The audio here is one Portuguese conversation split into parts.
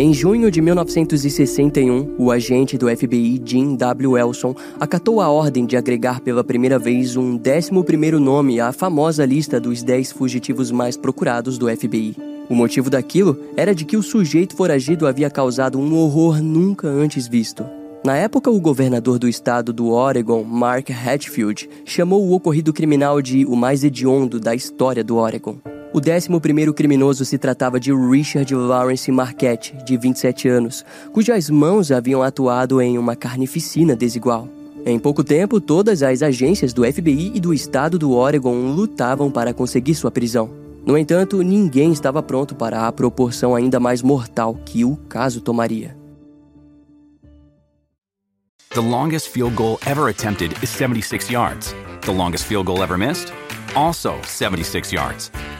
Em junho de 1961, o agente do FBI Jim W. Elson acatou a ordem de agregar pela primeira vez um 11º nome à famosa lista dos 10 fugitivos mais procurados do FBI. O motivo daquilo era de que o sujeito foragido havia causado um horror nunca antes visto. Na época, o governador do estado do Oregon, Mark Hatfield, chamou o ocorrido criminal de o mais hediondo da história do Oregon. O 11º criminoso se tratava de Richard Lawrence Marquette, de 27 anos, cujas mãos haviam atuado em uma carnificina desigual. Em pouco tempo, todas as agências do FBI e do estado do Oregon lutavam para conseguir sua prisão. No entanto, ninguém estava pronto para a proporção ainda mais mortal que o caso tomaria. The longest field goal ever attempted is 76 yards. The longest field goal ever missed? Also 76 yards.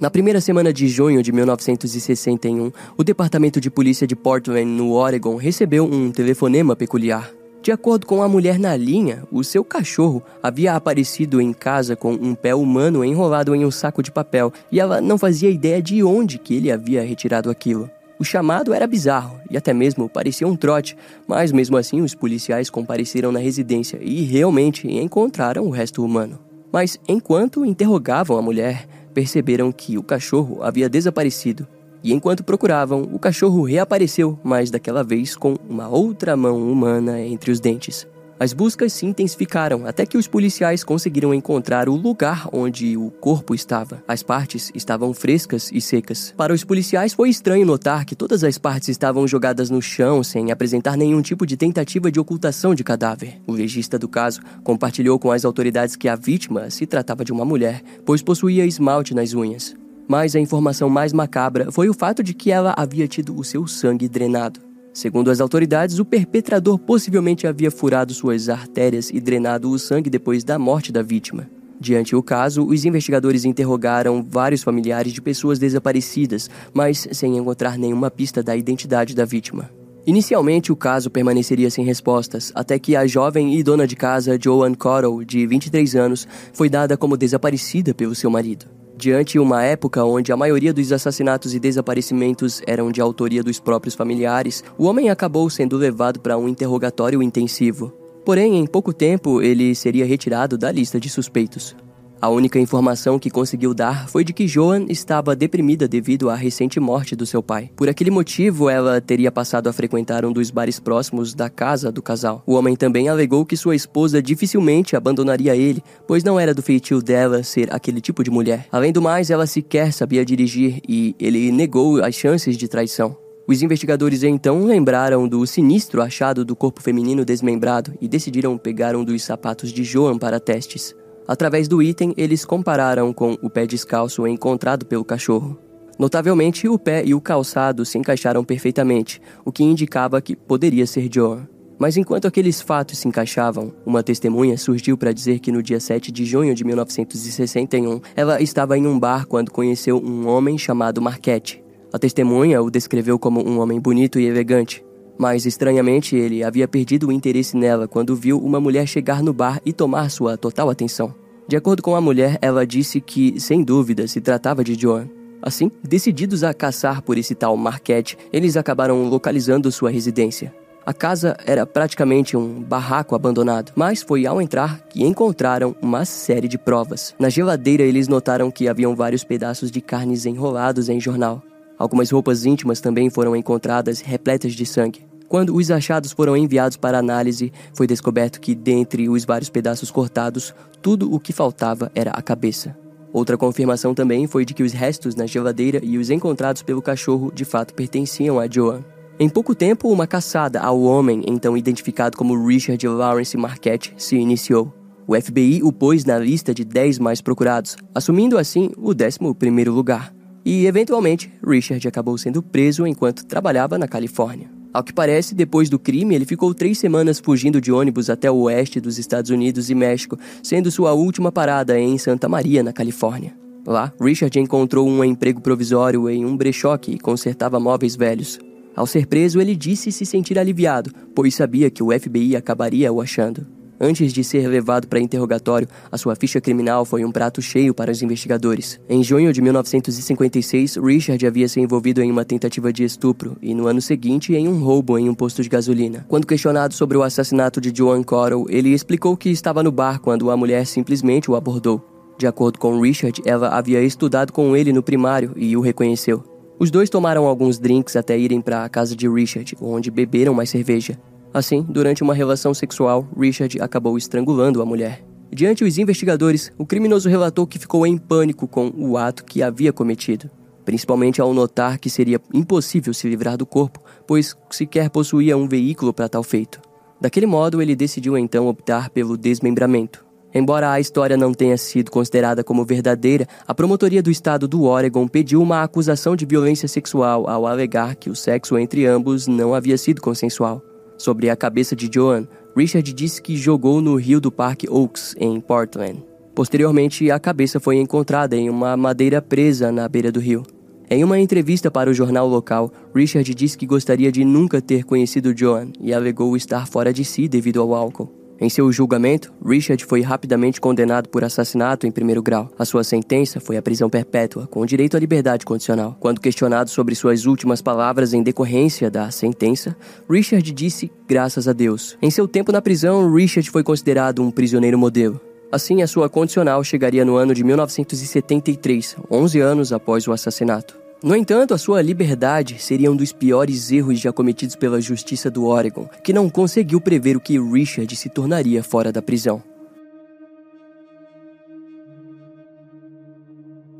Na primeira semana de junho de 1961, o Departamento de Polícia de Portland, no Oregon, recebeu um telefonema peculiar. De acordo com a mulher na linha, o seu cachorro havia aparecido em casa com um pé humano enrolado em um saco de papel e ela não fazia ideia de onde que ele havia retirado aquilo. O chamado era bizarro e até mesmo parecia um trote, mas mesmo assim os policiais compareceram na residência e realmente encontraram o resto humano. Mas enquanto interrogavam a mulher, perceberam que o cachorro havia desaparecido. E enquanto procuravam, o cachorro reapareceu, mas daquela vez com uma outra mão humana entre os dentes. As buscas se intensificaram até que os policiais conseguiram encontrar o lugar onde o corpo estava. As partes estavam frescas e secas. Para os policiais foi estranho notar que todas as partes estavam jogadas no chão sem apresentar nenhum tipo de tentativa de ocultação de cadáver. O legista do caso compartilhou com as autoridades que a vítima se tratava de uma mulher, pois possuía esmalte nas unhas. Mas a informação mais macabra foi o fato de que ela havia tido o seu sangue drenado. Segundo as autoridades, o perpetrador possivelmente havia furado suas artérias e drenado o sangue depois da morte da vítima. Diante o caso, os investigadores interrogaram vários familiares de pessoas desaparecidas, mas sem encontrar nenhuma pista da identidade da vítima. Inicialmente, o caso permaneceria sem respostas, até que a jovem e dona de casa Joan Cottle, de 23 anos, foi dada como desaparecida pelo seu marido. Diante uma época onde a maioria dos assassinatos e desaparecimentos eram de autoria dos próprios familiares, o homem acabou sendo levado para um interrogatório intensivo. Porém, em pouco tempo, ele seria retirado da lista de suspeitos. A única informação que conseguiu dar foi de que Joan estava deprimida devido à recente morte do seu pai. Por aquele motivo, ela teria passado a frequentar um dos bares próximos da casa do casal. O homem também alegou que sua esposa dificilmente abandonaria ele, pois não era do feitio dela ser aquele tipo de mulher. Além do mais, ela sequer sabia dirigir e ele negou as chances de traição. Os investigadores então lembraram do sinistro achado do corpo feminino desmembrado e decidiram pegar um dos sapatos de Joan para testes. Através do item, eles compararam com o pé descalço encontrado pelo cachorro. Notavelmente, o pé e o calçado se encaixaram perfeitamente, o que indicava que poderia ser Joan. Mas enquanto aqueles fatos se encaixavam, uma testemunha surgiu para dizer que no dia 7 de junho de 1961, ela estava em um bar quando conheceu um homem chamado Marquette. A testemunha o descreveu como um homem bonito e elegante, mas estranhamente ele havia perdido o interesse nela quando viu uma mulher chegar no bar e tomar sua total atenção. De acordo com a mulher, ela disse que, sem dúvida, se tratava de Joan. Assim, decididos a caçar por esse tal Marquette, eles acabaram localizando sua residência. A casa era praticamente um barraco abandonado, mas foi ao entrar que encontraram uma série de provas. Na geladeira, eles notaram que haviam vários pedaços de carnes enrolados em jornal. Algumas roupas íntimas também foram encontradas repletas de sangue. Quando os achados foram enviados para análise, foi descoberto que, dentre os vários pedaços cortados, tudo o que faltava era a cabeça. Outra confirmação também foi de que os restos na geladeira e os encontrados pelo cachorro de fato pertenciam a Joan. Em pouco tempo, uma caçada ao homem, então identificado como Richard Lawrence Marquette, se iniciou. O FBI o pôs na lista de 10 mais procurados, assumindo assim o 11º lugar. E, eventualmente, Richard acabou sendo preso enquanto trabalhava na Califórnia. Ao que parece, depois do crime, ele ficou três semanas fugindo de ônibus até o oeste dos Estados Unidos e México, sendo sua última parada em Santa Maria, na Califórnia. Lá, Richard encontrou um emprego provisório em um brechó que consertava móveis velhos. Ao ser preso, ele disse se sentir aliviado, pois sabia que o FBI acabaria o achando. Antes de ser levado para interrogatório, a sua ficha criminal foi um prato cheio para os investigadores. Em junho de 1956, Richard havia se envolvido em uma tentativa de estupro e, no ano seguinte, em um roubo em um posto de gasolina. Quando questionado sobre o assassinato de Joan Cottle, ele explicou que estava no bar quando a mulher simplesmente o abordou. De acordo com Richard, ela havia estudado com ele no primário e o reconheceu. Os dois tomaram alguns drinks até irem para a casa de Richard, onde beberam mais cerveja. Assim, durante uma relação sexual, Richard acabou estrangulando a mulher. Diante os investigadores, o criminoso relatou que ficou em pânico com o ato que havia cometido, principalmente ao notar que seria impossível se livrar do corpo, pois sequer possuía um veículo para tal feito. Daquele modo, ele decidiu então optar pelo desmembramento. Embora a história não tenha sido considerada como verdadeira, a promotoria do estado do Oregon pediu uma acusação de violência sexual ao alegar que o sexo entre ambos não havia sido consensual. Sobre a cabeça de Joan, Richard disse que jogou no rio do Parque Oaks, em Portland. Posteriormente, a cabeça foi encontrada em uma madeira presa na beira do rio. Em uma entrevista para o jornal local, Richard disse que gostaria de nunca ter conhecido Joan e alegou estar fora de si devido ao álcool. Em seu julgamento, Richard foi rapidamente condenado por assassinato em primeiro grau. A sua sentença foi a prisão perpétua, com direito à liberdade condicional. Quando questionado sobre suas últimas palavras em decorrência da sentença, Richard disse graças a Deus. Em seu tempo na prisão, Richard foi considerado um prisioneiro modelo. Assim, a sua condicional chegaria no ano de 1973, 11 anos após o assassinato. No entanto, a sua liberdade seria um dos piores erros já cometidos pela justiça do Oregon, que não conseguiu prever o que Richard se tornaria fora da prisão.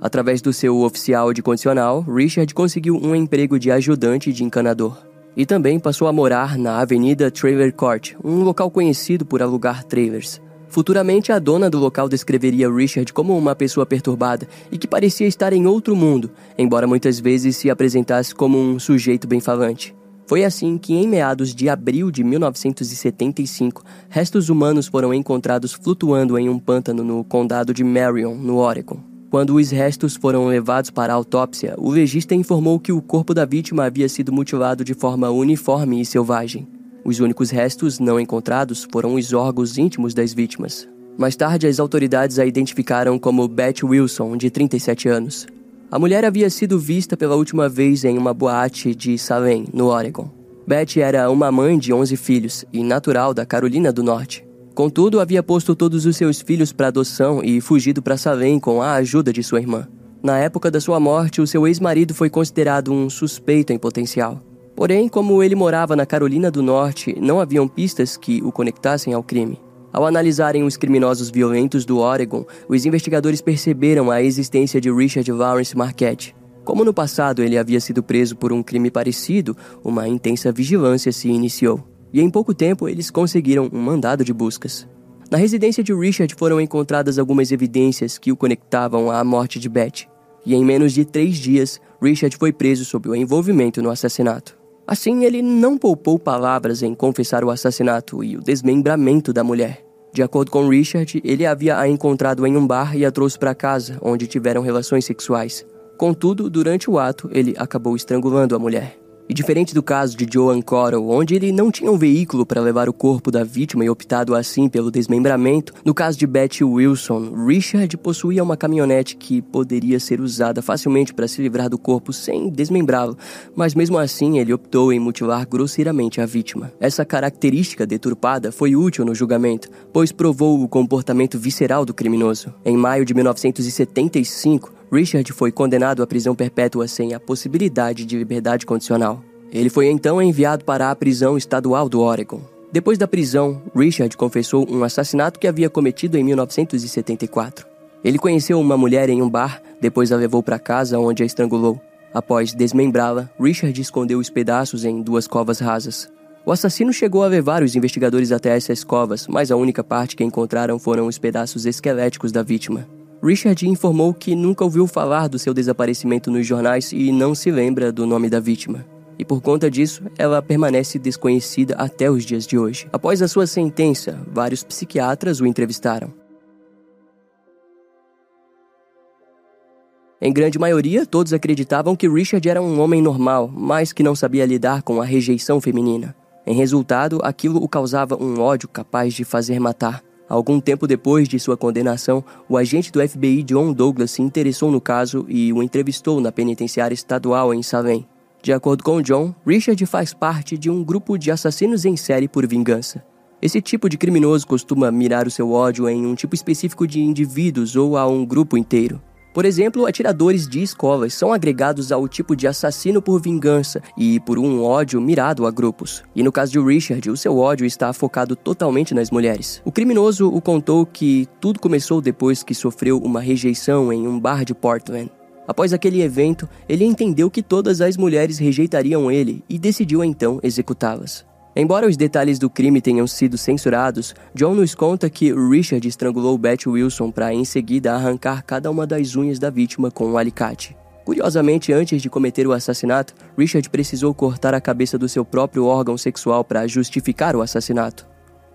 Através do seu oficial de condicional, Richard conseguiu um emprego de ajudante de encanador. E também passou a morar na Avenida Trailer Court, um local conhecido por alugar trailers. Futuramente, a dona do local descreveria Richard como uma pessoa perturbada e que parecia estar em outro mundo, embora muitas vezes se apresentasse como um sujeito bem-falante. Foi assim que, em meados de abril de 1975, restos humanos foram encontrados flutuando em um pântano no condado de Marion, no Oregon. Quando os restos foram levados para a autópsia, o legista informou que o corpo da vítima havia sido mutilado de forma uniforme e selvagem. Os únicos restos não encontrados foram os órgãos íntimos das vítimas. Mais tarde, as autoridades a identificaram como Beth Wilson, de 37 anos. A mulher havia sido vista pela última vez em uma boate de Salem, no Oregon. Beth era uma mãe de 11 filhos e natural da Carolina do Norte. Contudo, havia posto todos os seus filhos para adoção e fugido para Salem com a ajuda de sua irmã. Na época da sua morte, o seu ex-marido foi considerado um suspeito em potencial. Porém, como ele morava na Carolina do Norte, não haviam pistas que o conectassem ao crime. Ao analisarem os criminosos violentos do Oregon, os investigadores perceberam a existência de Richard Lawrence Marquette. Como no passado ele havia sido preso por um crime parecido, uma intensa vigilância se iniciou. E em pouco tempo eles conseguiram um mandado de buscas. Na residência de Richard foram encontradas algumas evidências que o conectavam à morte de Beth. E em menos de três dias, Richard foi preso sob o envolvimento no assassinato. Assim, ele não poupou palavras em confessar o assassinato e o desmembramento da mulher. De acordo com Richard, ele havia a encontrado em um bar e a trouxe para casa, onde tiveram relações sexuais. Contudo, durante o ato, ele acabou estrangulando a mulher. E diferente do caso de Joan Coral, onde ele não tinha um veículo para levar o corpo da vítima e optado assim pelo desmembramento, no caso de Betty Wilson, Richard possuía uma caminhonete que poderia ser usada facilmente para se livrar do corpo sem desmembrá-lo, mas mesmo assim ele optou em mutilar grosseiramente a vítima. Essa característica deturpada foi útil no julgamento, pois provou o comportamento visceral do criminoso. Em maio de 1975, Richard foi condenado à prisão perpétua sem a possibilidade de liberdade condicional. Ele foi então enviado para a prisão estadual do Oregon. Depois da prisão, Richard confessou um assassinato que havia cometido em 1974. Ele conheceu uma mulher em um bar, depois a levou para casa onde a estrangulou. Após desmembrá-la, Richard escondeu os pedaços em duas covas rasas. O assassino chegou a levar os investigadores até essas covas, mas a única parte que encontraram foram os pedaços esqueléticos da vítima. Richard informou que nunca ouviu falar do seu desaparecimento nos jornais e não se lembra do nome da vítima. e por conta disso, ela permanece desconhecida até os dias de hoje. Após a sua sentença, vários psiquiatras o entrevistaram. Em grande maioria, todos acreditavam que Richard era um homem normal, mas que não sabia lidar com a rejeição feminina. Em resultado, aquilo o causava um ódio capaz de fazer matar. Algum tempo depois de sua condenação, o agente do FBI John Douglas se interessou no caso e o entrevistou na penitenciária estadual em Salem. De acordo com John, Richard faz parte de um grupo de assassinos em série por vingança. Esse tipo de criminoso costuma mirar o seu ódio em um tipo específico de indivíduos ou a um grupo inteiro. Por exemplo, atiradores de escolas são agregados ao tipo de assassino por vingança e por um ódio mirado a grupos. E no caso de Richard, o seu ódio está focado totalmente nas mulheres. O criminoso o contou que tudo começou depois que sofreu uma rejeição em um bar de Portland. Após aquele evento, ele entendeu que todas as mulheres rejeitariam ele e decidiu então executá-las. Embora os detalhes do crime tenham sido censurados, John nos conta que Richard estrangulou Beth Wilson para em seguida arrancar cada uma das unhas da vítima com um alicate. Curiosamente, antes de cometer o assassinato, Richard precisou cortar a cabeça do seu próprio órgão sexual para justificar o assassinato.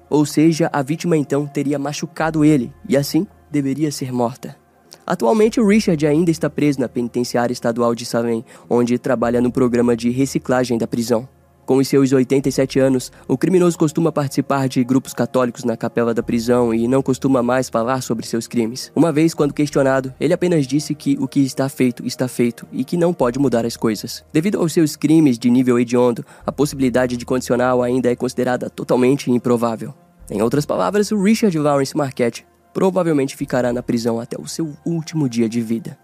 Ou seja, a vítima então teria machucado ele e assim deveria ser morta. Atualmente, Richard ainda está preso na penitenciária estadual de Salem, onde trabalha no programa de reciclagem da prisão. Com os seus 87 anos, o criminoso costuma participar de grupos católicos na capela da prisão e não costuma mais falar sobre seus crimes. Uma vez, quando questionado, ele apenas disse que o que está feito está feito e que não pode mudar as coisas. Devido aos seus crimes de nível hediondo, a possibilidade de condicional ainda é considerada totalmente improvável. Em outras palavras, o Richard Lawrence Marquette provavelmente ficará na prisão até o seu último dia de vida.